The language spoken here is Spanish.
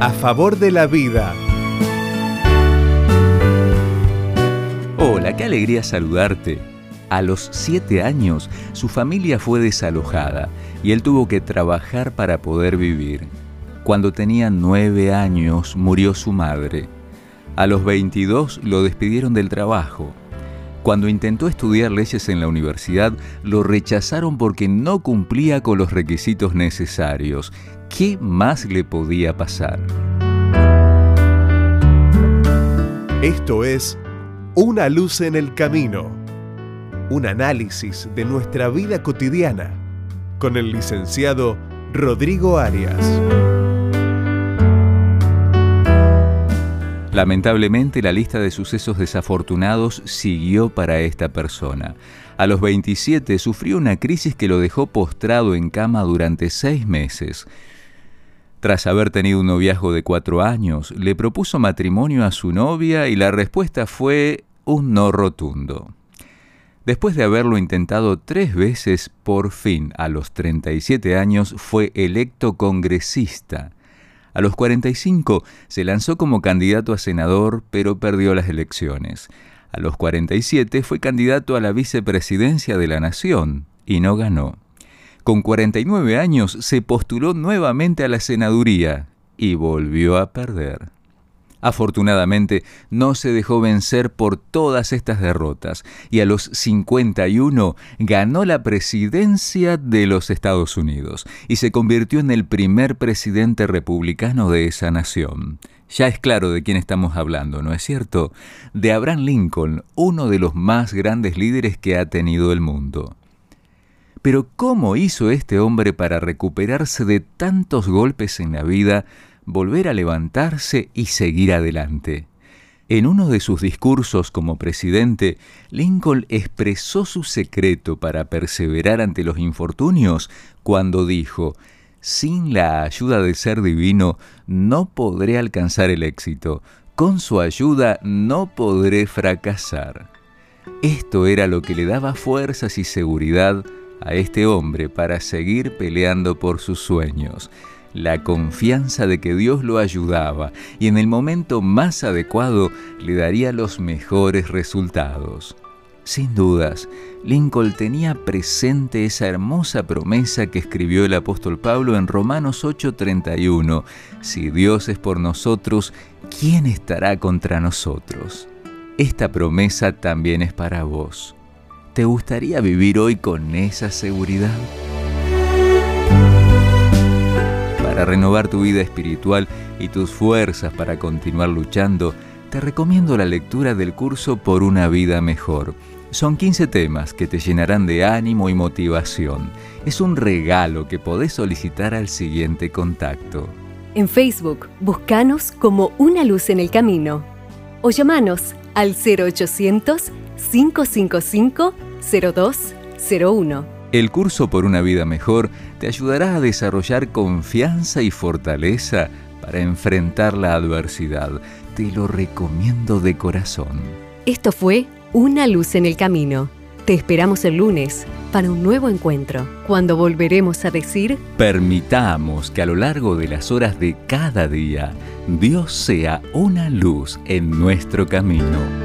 A favor de la vida. Hola, qué alegría saludarte. A los siete años, su familia fue desalojada y él tuvo que trabajar para poder vivir. Cuando tenía nueve años, murió su madre. A los 22 lo despidieron del trabajo. Cuando intentó estudiar leyes en la universidad, lo rechazaron porque no cumplía con los requisitos necesarios. ¿Qué más le podía pasar? Esto es Una luz en el camino. Un análisis de nuestra vida cotidiana con el licenciado Rodrigo Arias. Lamentablemente la lista de sucesos desafortunados siguió para esta persona. A los 27 sufrió una crisis que lo dejó postrado en cama durante seis meses. Tras haber tenido un noviazgo de cuatro años, le propuso matrimonio a su novia y la respuesta fue un no rotundo. Después de haberlo intentado tres veces, por fin, a los 37 años, fue electo congresista. A los 45 se lanzó como candidato a senador, pero perdió las elecciones. A los 47 fue candidato a la vicepresidencia de la Nación y no ganó. Con 49 años se postuló nuevamente a la senaduría y volvió a perder. Afortunadamente, no se dejó vencer por todas estas derrotas y a los 51 ganó la presidencia de los Estados Unidos y se convirtió en el primer presidente republicano de esa nación. Ya es claro de quién estamos hablando, ¿no es cierto? De Abraham Lincoln, uno de los más grandes líderes que ha tenido el mundo. Pero ¿cómo hizo este hombre para recuperarse de tantos golpes en la vida volver a levantarse y seguir adelante. En uno de sus discursos como presidente, Lincoln expresó su secreto para perseverar ante los infortunios cuando dijo, sin la ayuda del ser divino no podré alcanzar el éxito, con su ayuda no podré fracasar. Esto era lo que le daba fuerzas y seguridad a este hombre para seguir peleando por sus sueños la confianza de que Dios lo ayudaba y en el momento más adecuado le daría los mejores resultados. Sin dudas, Lincoln tenía presente esa hermosa promesa que escribió el apóstol Pablo en Romanos 8:31, si Dios es por nosotros, ¿quién estará contra nosotros? Esta promesa también es para vos. ¿Te gustaría vivir hoy con esa seguridad? Renovar tu vida espiritual y tus fuerzas para continuar luchando, te recomiendo la lectura del curso Por una vida mejor. Son 15 temas que te llenarán de ánimo y motivación. Es un regalo que podés solicitar al siguiente contacto. En Facebook, buscanos como Una Luz en el Camino o llamanos al 0800 555 0201. El curso por una vida mejor te ayudará a desarrollar confianza y fortaleza para enfrentar la adversidad. Te lo recomiendo de corazón. Esto fue Una luz en el camino. Te esperamos el lunes para un nuevo encuentro, cuando volveremos a decir, permitamos que a lo largo de las horas de cada día, Dios sea una luz en nuestro camino.